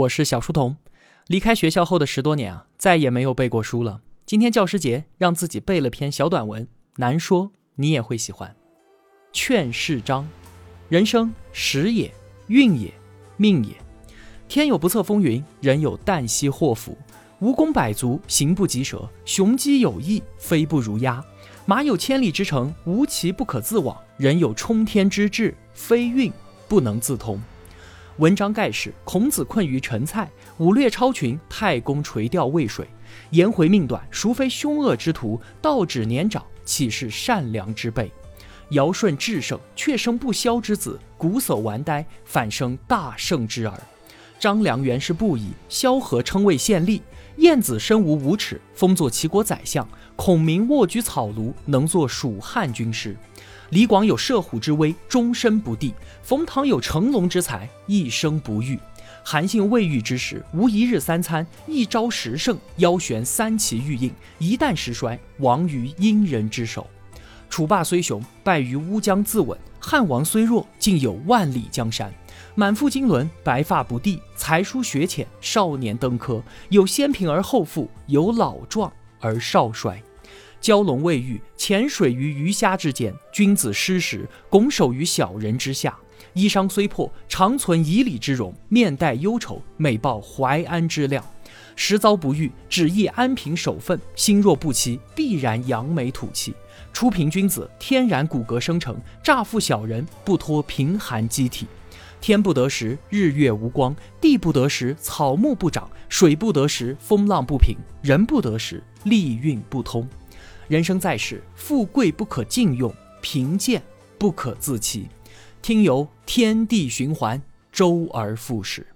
我是小书童。离开学校后的十多年啊，再也没有背过书了。今天教师节，让自己背了篇小短文，难说你也会喜欢。劝世章：人生时也，运也，命也。天有不测风云，人有旦夕祸福。蜈蚣百足，行不及蛇；雄鸡有翼，飞不如鸦。马有千里之程，无骑不可自往；人有冲天之志，非运不能自通。文章盖世，孔子困于陈蔡，武略超群，太公垂钓渭水。颜回命短，孰非凶恶之徒？道指年长，岂是善良之辈？尧舜至圣，却生不肖之子；瞽叟顽呆，反生大圣之儿。张良原是布衣，萧何称谓县吏。晏子身无五尺，封作齐国宰相。孔明卧居草庐，能作蜀汉军师。李广有射虎之威，终身不第；冯唐有乘龙之才，一生不遇。韩信未遇之时，无一日三餐，一朝十胜，腰悬三旗玉印，一旦时衰，亡于殷人之手。楚霸虽雄，败于乌江自刎；汉王虽弱，竟有万里江山。满腹经纶，白发不第；才疏学浅，少年登科。有先贫而后富，有老壮而少衰。蛟龙未遇，潜水于鱼虾之间；君子失时，拱手于小人之下。衣裳虽破，常存以礼之容；面带忧愁，每抱怀安之量。时遭不遇，只意安平守分；心若不齐，必然扬眉吐气。初贫君子，天然骨骼生成；乍富小人，不脱贫寒机体。天不得时，日月无光；地不得时，草木不长；水不得时，风浪不平；人不得时，利运不通。人生在世，富贵不可尽用，贫贱不可自欺，听由天地循环，周而复始。